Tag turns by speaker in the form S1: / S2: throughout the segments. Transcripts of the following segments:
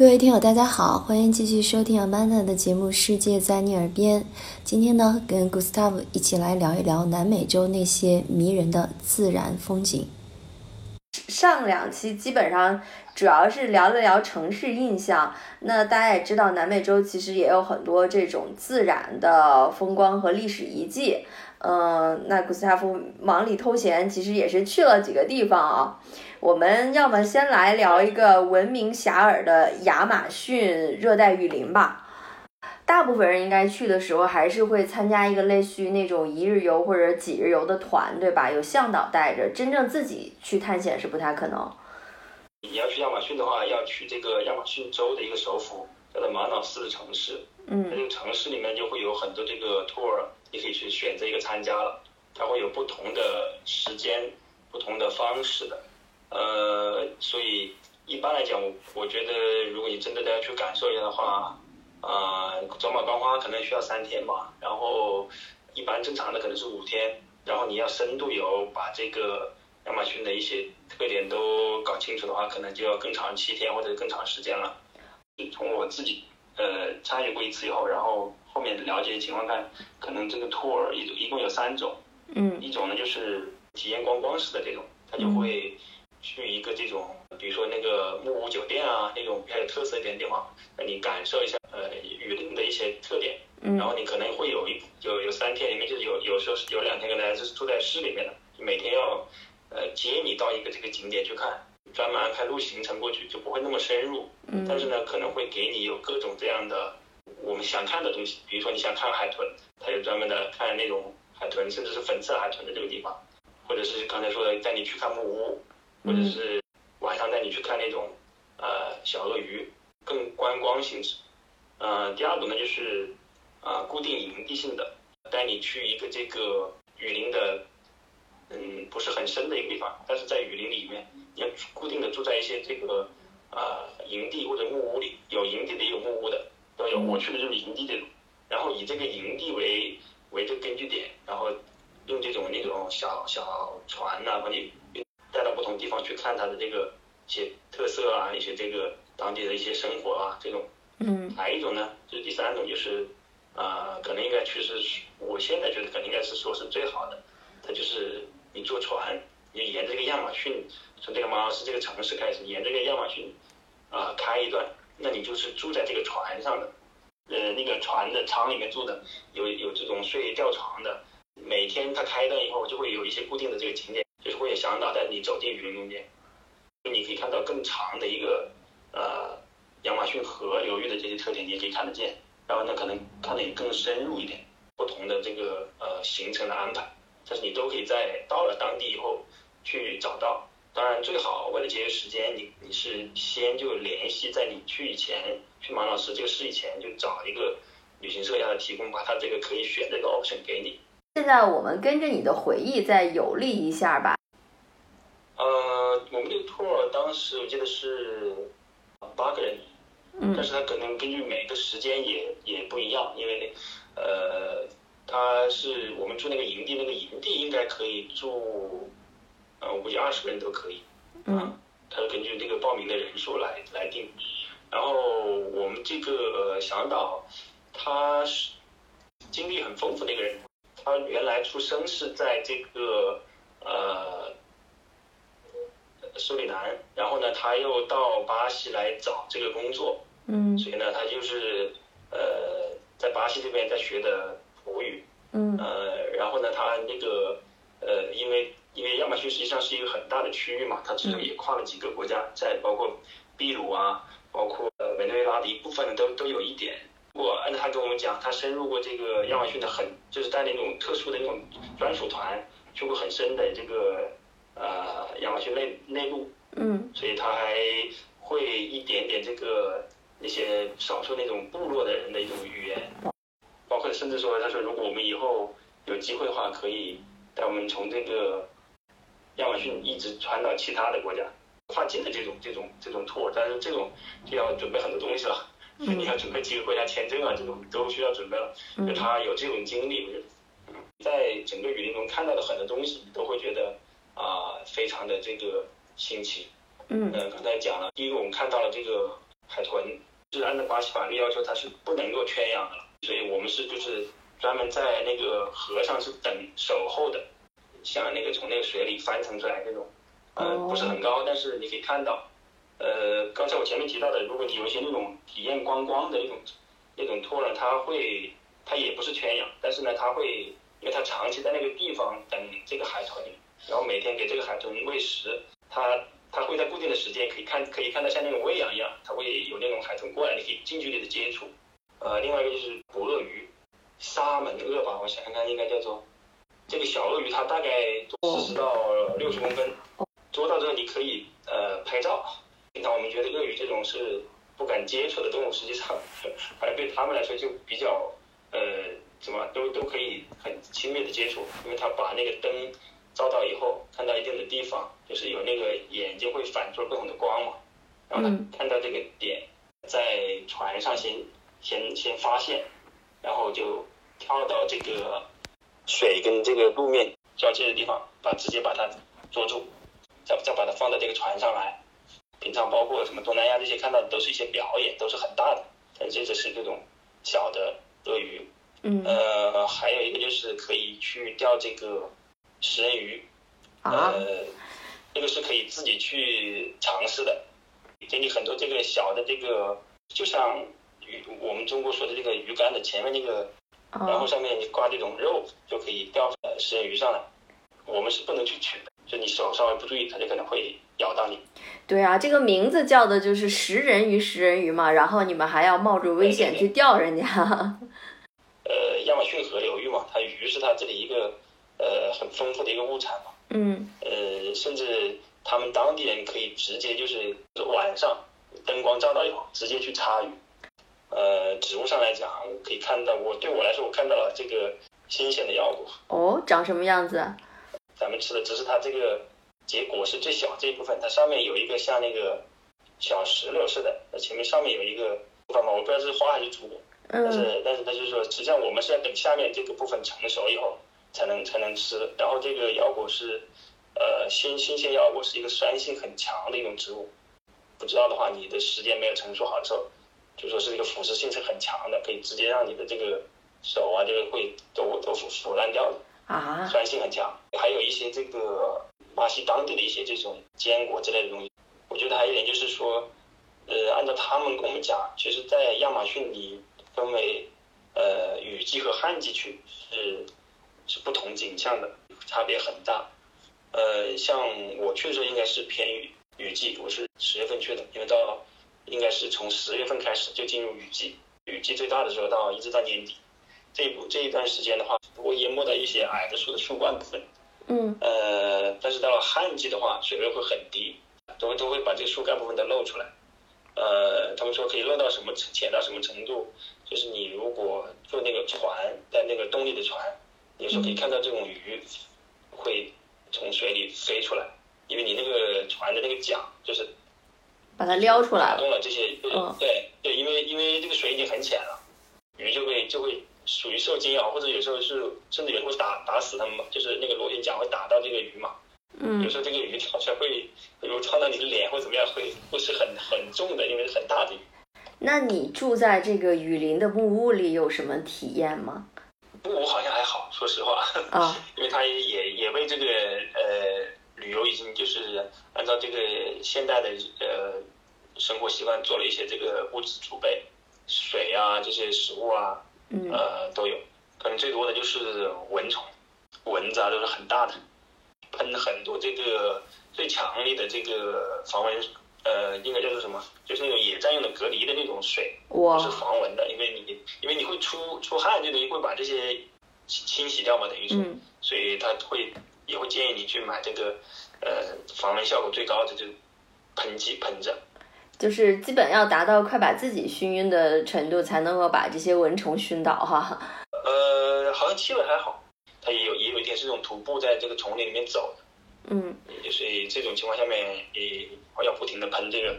S1: 各位听友，大家好，欢迎继续收听 Amanda 的节目《世界在你耳边》。今天呢，跟 Gustav 一起来聊一聊南美洲那些迷人的自然风景。
S2: 上两期基本上主要是聊了聊城市印象，那大家也知道，南美洲其实也有很多这种自然的风光和历史遗迹。嗯，那古斯塔夫忙里偷闲，其实也是去了几个地方啊。我们要么先来聊一个闻名遐迩的亚马逊热带雨林吧。大部分人应该去的时候，还是会参加一个类似于那种一日游或者几日游的团，对吧？有向导带着，真正自己去探险是不太可能。
S3: 你要去亚马逊的话，要去这个亚马逊州的一个首府，叫做马瑙斯的城市。
S2: 嗯，
S3: 这个城市里面就会有很多这个 tour，你可以去选择一个参加了，它会有不同的时间、不同的方式的。呃，所以一般来讲，我我觉得如果你真的要去感受一下的话，啊，走马观花可能需要三天吧，然后一般正常的可能是五天，然后你要深度游，把这个亚马逊的一些特点都搞清楚的话，可能就要更长七天或者更长时间了。从我自己呃参与过一次以后，然后后面了解情况看，可能这个 tour 一一共有三种，
S2: 嗯。
S3: 一种呢就是体验观光式的这种，他就会去一个这种，比如说那个木屋酒店啊，那种比较有特色一点的地方，让你感受一下呃雨林的一些特点。
S2: 嗯。
S3: 然后你可能会有一有有三天里面就是有有时候是有两天可能还是住在市里面的，每天要呃接你到一个这个景点去看，专门安排路行程过去，就不会那么深入。
S2: 嗯。
S3: 但是呢，可能会给你有各种这样的我们想看的东西，比如说你想看海豚，它有专门的看那种海豚，甚至是粉色海豚的这个地方，或者是刚才说的带你去看木屋，或者是晚上带你去看那种呃小鳄鱼，更观光性质。呃，第二种呢就是啊、固定营地性的，带你去一个这个雨林的，嗯，不是很深的一个地方，但是在雨林里面，你要固定的住在一些这个啊、营地或者木屋里，有营地的也有木屋的都有。我去的就是营地这种，然后以这个营地为为这个根据点，然后用这种那种小小船呐、把你带到不同地方去看它的这个一些特色啊，一些这个当地的一些生活啊这种。
S2: 嗯
S3: 还有一种呢，就是第三种，就是啊、可能应该确实是，我现在觉得可能应该是说是最好的，它就是你坐船，你沿着这个亚马逊，从这个马尔斯这个城市开始，沿着这个亚马逊啊、开一段，那你就是住在这个船上的，呃，那个船的舱里面住的，有有这种睡吊床的，每天它开灯以后，就会有一些固定的这个景点，就是会有向导带你走进雨林中间，你可以看到更长的一个呃亚马逊河流域的这些特点，你也可以看得见。然后呢，可能看得也更深入一点，不同的这个呃行程的安排，但是你都可以在到了当地以后去找到。当然，最好为了节约时间，你你是先就联系在你去以前，去马老师这个事以前，就找一个旅行社让他提供，把他这个可以选这个 option 给你。
S2: 现在我们跟着你的回忆再游历一下吧。
S3: 呃，我们这个 tour 当时我记得是八个人，
S2: 嗯
S3: 但是他可能根据每个时间也也不一样，因为呃，他是我们住那个营地，那个营地应该可以住，呃，我估计二十个人都可以，
S2: 嗯。
S3: 他是根据那个报名的人数来来定。然后我们这个呃向导，他是经历很丰富的一个人，他原来出生是在这个呃苏里南，然后呢，他又到巴西来找这个工作，
S2: 嗯。
S3: 所以呢，他就是呃在巴西这边在学的葡语，
S2: 嗯。
S3: 呃，然后呢，他那个呃，因为因为亚马逊实际上是一个很大的区域嘛，它其实也跨了几个国家，在包括秘鲁啊，包括呃委内瑞拉的一部分都都有一点。如果按照他跟我们讲，他深入过这个亚马逊的很，就是带那种特殊的那种专属团，去过很深的这个呃亚马逊内内陆，
S2: 嗯。
S3: 所以他还会一点点这个那些少数那种部落的人的一种语言，包括甚至说，他说如果我们以后有机会的话，可以带我们从这个亚马逊一直传到其他的国家，跨境的这种这种这种 tour，但是这种就要准备很多东西了，所以你要准备几个国家签证啊，这种都需要准备了。就
S2: 嗯
S3: 他有这种经历，我觉得嗯在整个雨林中看到的很多东西，你都会觉得啊、非常的这个新奇。
S2: 嗯。
S3: 呃，刚才讲了，第一个我们看到了这个海豚，是按照巴西法律要求，它是不能够圈养的，所以我们是就是专门在那个河上是等守候的，像那个从那个水里翻腾出来那种，呃，不是很高，但是你可以看到，呃，刚才我前面提到的，如果你有一些那种体验观光的那种那种托呢，它会它也不是圈养，但是呢，它会因为它长期在那个地方等这个海豚，然后每天给这个海豚喂食，它。它会在固定的时间可以看，可以看到像那种喂养一样，它会有那种海豚过来，你可以近距离的接触。呃，另外一个就是捕鳄鱼，沙门鳄吧，我想想看，应该叫做这个小鳄鱼，它大概四十到六十公分，捉到之后你可以呃拍照。平常我们觉得鳄鱼这种是不敢接触的动物，实际上，反正对他们来说就比较呃怎么都都可以很亲密的接触，因为它把那个灯。照到以后，看到一定的地方，就是有那个眼睛会反射不同的光嘛，然后呢，看到这个点，在船上先先先发现，然后就跳到这个水跟这个路面交接的地方，把直接把它捉住，再再把它放到这个船上来。平常包括什么东南亚这些看到的都是一些表演，都是很大的，但这只是这种小的鳄鱼。
S1: 嗯。
S3: 呃，还有一个就是可以去钓这个。食人鱼，呃，这个是可以自己去尝试的，给你很多这个小的这个，就像鱼我们中国说的这个鱼竿的前面那个，然后上面你挂这种肉就可以钓食人鱼上来。我们是不能去取的，就你手稍微不注意，它就可能会咬到你。
S1: 对啊，这个名字叫的就是食人鱼，食人鱼嘛，然后你们还要冒着危险去钓人家。
S3: 呃，亚马逊河流域嘛，它鱼是它这里一个。呃，很丰富的一个物产嘛。
S1: 嗯。
S3: 呃，甚至他们当地人可以直接就是晚上灯光照到以后，直接去插鱼。呃，植物上来讲，我可以看到，我对我来说，我看到了这个新鲜的腰果。
S1: 哦，长什么样子？
S3: 咱们吃的只是它这个结果是最小这一部分，它上面有一个像那个小石榴似的，那前面上面有一个部分嘛，我不知道是花还是竹。嗯。但是，但是它就是说，实际上我们是要等下面这个部分成熟以后。才能才能吃，然后这个腰果是，呃，新新鲜腰果是一个酸性很强的一种植物，不知道的话，你的时间没有成熟好的时候，就说是这个腐蚀性是很强的，可以直接让你的这个手啊，这个会都都腐腐烂掉的
S1: 啊，
S3: 酸性很强。还有一些这个巴西当地的一些这种坚果之类的东西，我觉得还有一点就是说，呃，按照他们跟我们讲，其实，在亚马逊里分为呃雨季和旱季区是。是不同景象的，差别很大。呃，像我去的时候应该是偏雨雨季，我是十月份去的，因为到应该是从十月份开始就进入雨季，雨季最大的时候到一直到年底，这一步这一段时间的话，不会淹没到一些矮的树的树冠部分。
S1: 嗯。
S3: 呃，但是到了旱季的话，水位会很低，都会都会把这个树干部分都露出来。呃，他们说可以露到什么浅到什么程度，就是你如果坐那个船，在那个动力的船。有时候可以看到这种鱼会从水里飞出来，因为你那个船的那个桨就是
S1: 把它撩出来
S3: 了，动了这些，对对，因为因为这个水已经很浅了，鱼就会就会属于受惊扰，或者有时候是甚至有人会打打死它们嘛，就是那个螺旋桨会打到这个鱼嘛，
S1: 嗯，
S3: 有时候这个鱼跳出来会，比如撞到你的脸或怎么样，会会是很很重的，因为是很大的鱼。
S1: 那你住在这个雨林的木屋里有什么体验吗？
S3: 木屋好像还好，说实话，
S1: 啊，
S3: 因为它也也为这个呃旅游已经就是按照这个现代的呃生活习惯做了一些这个物质储备，水啊这些食物啊，呃都有，可能最多的就是蚊虫，蚊子啊都是很大的，喷很多这个最强力的这个防蚊。呃，应该叫做什么？就是那种野战用的隔离的那种水，是防蚊的。因为你，因为你会出出汗，就等于会把这些清清洗掉嘛，等于是。所以他会也会建议你去买这个，呃，防蚊效果最高的这喷剂喷着。
S1: 就是基本要达到快把自己熏晕的程度，才能够把这些蚊虫熏倒哈。
S3: 呃，好像气味还好，它也有也有一点是这种徒步在这个丛林里面走的。
S1: 嗯，
S3: 所以这种情况下面，也要不停的喷这个。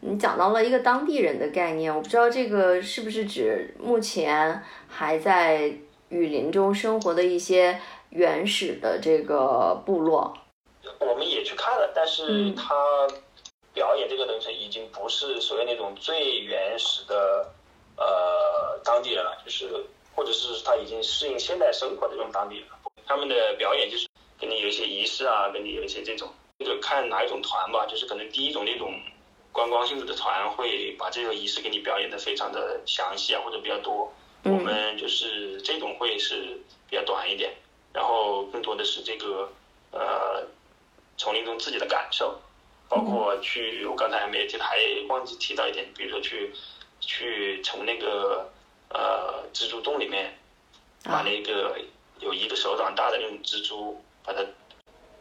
S1: 你讲到了一个当地人的概念，我不知道这个是不是指目前还在雨林中生活的一些原始的这个部落。
S3: 我们也去看了，但是他表演这个东西已经不是所谓那种最原始的呃当地人了，就是或者是他已经适应现代生活的这种当地人，他们的表演就是跟你有一些仪式啊，跟你有一些这种，这个看哪一种团吧，就是可能第一种那种观光性质的团会把这个仪式给你表演的非常的详细啊，或者比较多。我们就是这种会是比较短一点，然后更多的是这个呃丛林中自己的感受，包括去我刚才还没提，还忘记提到一点，比如说去去从那个呃蜘蛛洞里面把那个有一个手掌大的那种蜘蛛把它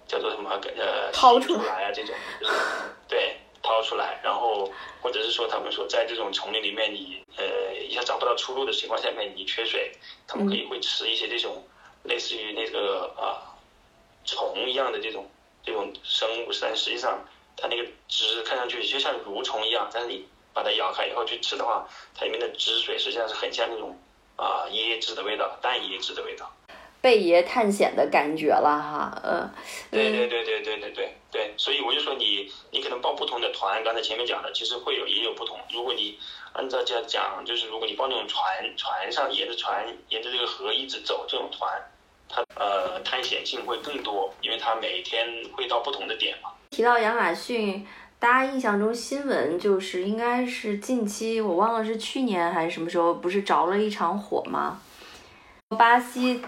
S3: 叫做什么呃
S1: 掏
S3: 出来啊这种，对。掏出来，然后或者是说他们说在这种丛林里面，你呃一下找不到出路的情况下面，你缺水，他们可以会吃一些这种类似于那个啊虫一样的这种这种生物，但实际上它那个汁看上去就像蠕虫一样，但是你把它咬开以后去吃的话，它里面的汁水实际上是很像那种啊椰汁的味道，淡椰汁的味道。
S1: 贝爷探险的感觉了哈，
S3: 嗯，对对对对对对对对，所以我就说你你可能报不同的团，刚才前面讲的其实会有也有不同。如果你按照这样讲，就是如果你报那种船船上沿着船沿着这个河一直走这种团，它呃探险性会更多，因为它每天会到不同的点嘛。
S1: 提到亚马逊，大家印象中新闻就是应该是近期我忘了是去年还是什么时候，不是着了一场火吗？巴西。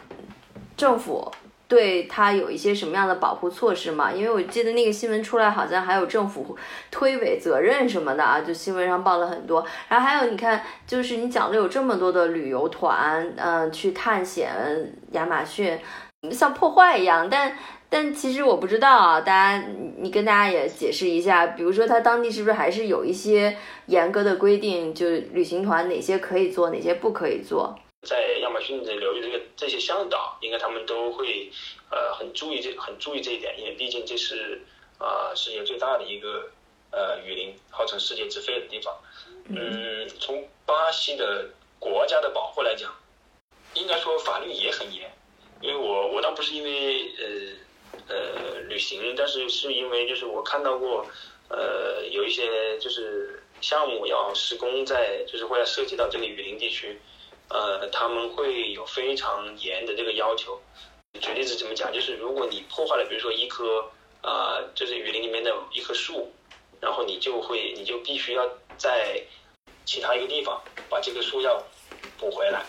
S1: 政府对他有一些什么样的保护措施吗？因为我记得那个新闻出来，好像还有政府推诿责任什么的啊，就新闻上报了很多。然后还有你看，就是你讲的有这么多的旅游团，嗯，去探险亚马逊，像破坏一样。但但其实我不知道啊，大家你跟大家也解释一下，比如说他当地是不是还是有一些严格的规定，就旅行团哪些可以做，哪些不可以做？
S3: 在亚马逊的流域，这个这些向导应该他们都会呃很注意这很注意这一点，因为毕竟这是啊世界最大的一个呃雨林，号称世界之肺的地方。嗯，从巴西的国家的保护来讲，应该说法律也很严。因为我我倒不是因为呃呃旅行，但是是因为就是我看到过呃有一些就是项目要施工在就是会要涉及到这个雨林地区。呃，他们会有非常严的这个要求。举例子怎么讲？就是如果你破坏了，比如说一棵啊，就是雨林里面的一棵树，然后你就会，你就必须要在其他一个地方把这棵树要补回来，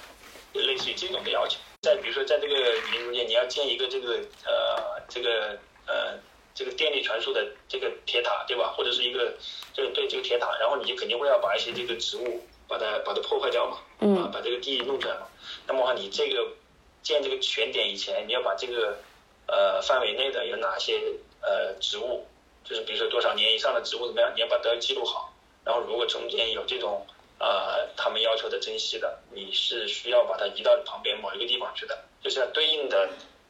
S3: 类似于这种的要求。再比如说，在这个雨林中间，你要建一个这个呃，这个呃，这个电力传输的这个铁塔，对吧？或者是一个这个对这个铁塔，然后你就肯定会要把一些这个植物。把它把它破坏掉嘛，啊，把这个地弄出来嘛。那么话，你这个建这个全点以前，你要把这个呃范围内的有哪些呃植物，就是比如说多少年以上的植物怎么样，你要把它记录好。然后如果中间有这种呃他们要求的珍稀的，你是需要把它移到旁边某一个地方去的，就是要对应的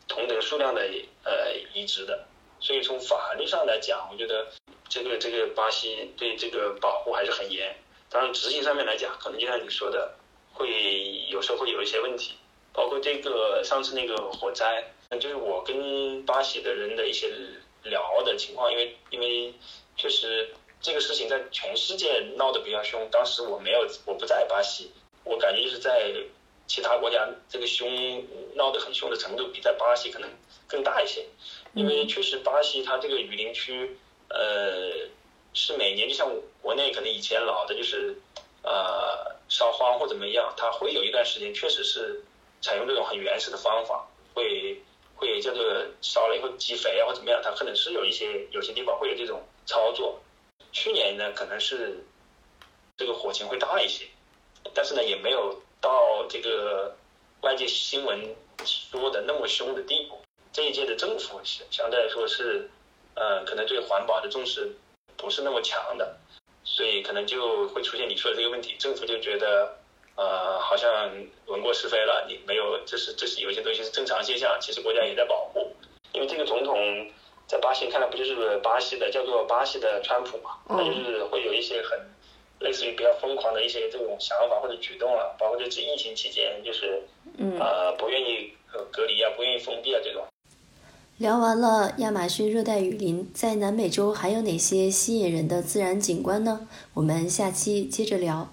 S3: 同等数量的呃移植的。所以从法律上来讲，我觉得这个这个巴西对这个保护还是很严。当然，执行上面来讲，可能就像你说的，会有时候会有一些问题，包括这个上次那个火灾，就是我跟巴西的人的一些聊的情况，因为因为确实这个事情在全世界闹得比较凶，当时我没有我不在巴西，我感觉就是在其他国家这个凶闹得很凶的程度比在巴西可能更大一些，因为确实巴西它这个雨林区，呃。是每年就像国内可能以前老的就是，呃，烧荒或怎么样，它会有一段时间确实是采用这种很原始的方法，会会叫做烧了以后积肥啊或怎么样，它可能是有一些有些地方会有这种操作。去年呢可能是这个火情会大一些，但是呢也没有到这个外界新闻说的那么凶的地步。这一届的政府相相对来说是，呃，可能对环保的重视。不是那么强的，所以可能就会出现你说的这个问题。政府就觉得，呃，好像闻过是非了，你没有，这是这是有些东西是正常现象，其实国家也在保护。因为这个总统在巴西看来不就是巴西的叫做巴西的川普嘛，他就是会有一些很类似于比较疯狂的一些这种想法或者举动啊，包括这次疫情期间就是，呃，不愿意隔离啊，不愿意封闭啊这种。
S1: 聊完了亚马逊热带雨林，在南美洲还有哪些吸引人的自然景观呢？我们下期接着聊。